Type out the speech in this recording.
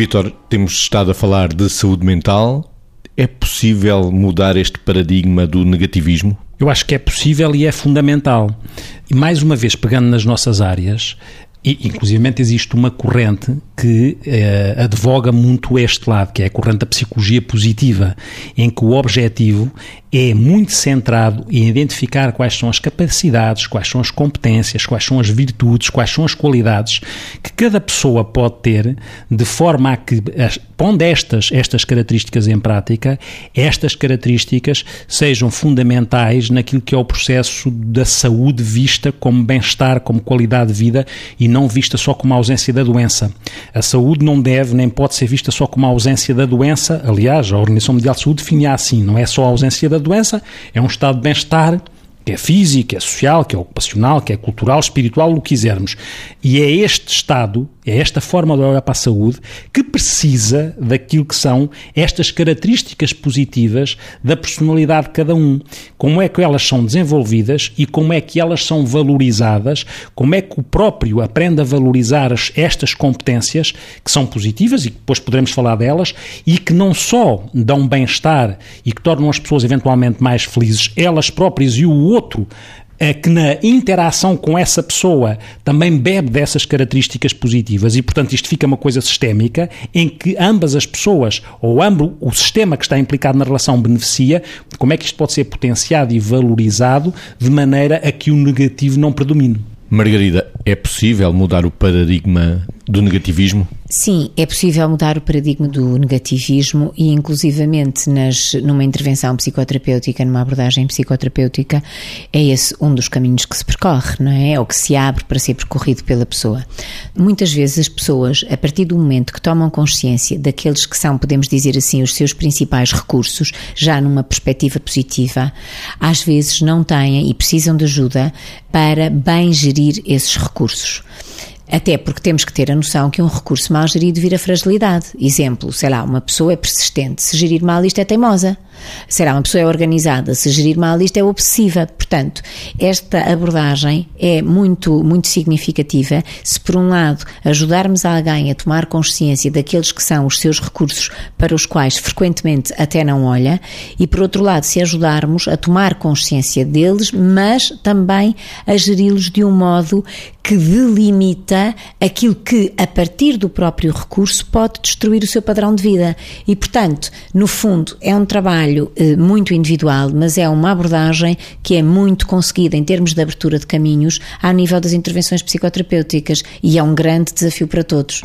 Vítor, temos estado a falar de saúde mental. É possível mudar este paradigma do negativismo? Eu acho que é possível e é fundamental. E mais uma vez, pegando nas nossas áreas, e, inclusive, existe uma corrente que eh, advoga muito este lado, que é a corrente da psicologia positiva, em que o objetivo é muito centrado em identificar quais são as capacidades, quais são as competências, quais são as virtudes, quais são as qualidades que cada pessoa pode ter, de forma a que, pondo estas, estas características em prática, estas características sejam fundamentais naquilo que é o processo da saúde vista como bem-estar, como qualidade de vida e não vista só como a ausência da doença. A saúde não deve nem pode ser vista só como a ausência da doença. Aliás, a Organização Mundial de Saúde define assim: não é só a ausência da doença, é um estado de bem-estar que é físico, que é social, que é ocupacional, que é cultural, espiritual, o que quisermos. E é este estado, é esta forma de olhar para a saúde que precisa daquilo que são estas características positivas da personalidade de cada um. Como é que elas são desenvolvidas e como é que elas são valorizadas, como é que o próprio aprende a valorizar estas competências que são positivas e que depois poderemos falar delas e que não só dão bem-estar e que tornam as pessoas eventualmente mais felizes, elas próprias e o outro é que na interação com essa pessoa também bebe dessas características positivas e, portanto, isto fica uma coisa sistémica em que ambas as pessoas ou ambos o sistema que está implicado na relação beneficia, como é que isto pode ser potenciado e valorizado de maneira a que o negativo não predomine. Margarida, é possível mudar o paradigma do negativismo? Sim, é possível mudar o paradigma do negativismo e, inclusivamente, nas, numa intervenção psicoterapêutica, numa abordagem psicoterapêutica, é esse um dos caminhos que se percorre, não é? Ou que se abre para ser percorrido pela pessoa. Muitas vezes as pessoas, a partir do momento que tomam consciência daqueles que são, podemos dizer assim, os seus principais recursos, já numa perspectiva positiva, às vezes não têm e precisam de ajuda para bem gerir esses recursos. Até porque temos que ter a noção que um recurso mal gerido vira fragilidade. Exemplo, sei lá, uma pessoa é persistente, se gerir mal isto é teimosa. Será uma pessoa é organizada, se gerir mal isto é obsessiva. Portanto, esta abordagem é muito, muito significativa se, por um lado, ajudarmos alguém a tomar consciência daqueles que são os seus recursos para os quais frequentemente até não olha, e, por outro lado, se ajudarmos a tomar consciência deles, mas também a geri-los de um modo que delimita aquilo que, a partir do próprio recurso, pode destruir o seu padrão de vida. E, portanto, no fundo, é um trabalho eh, muito individual, mas é uma abordagem que é muito conseguida em termos de abertura de caminhos ao nível das intervenções psicoterapêuticas e é um grande desafio para todos.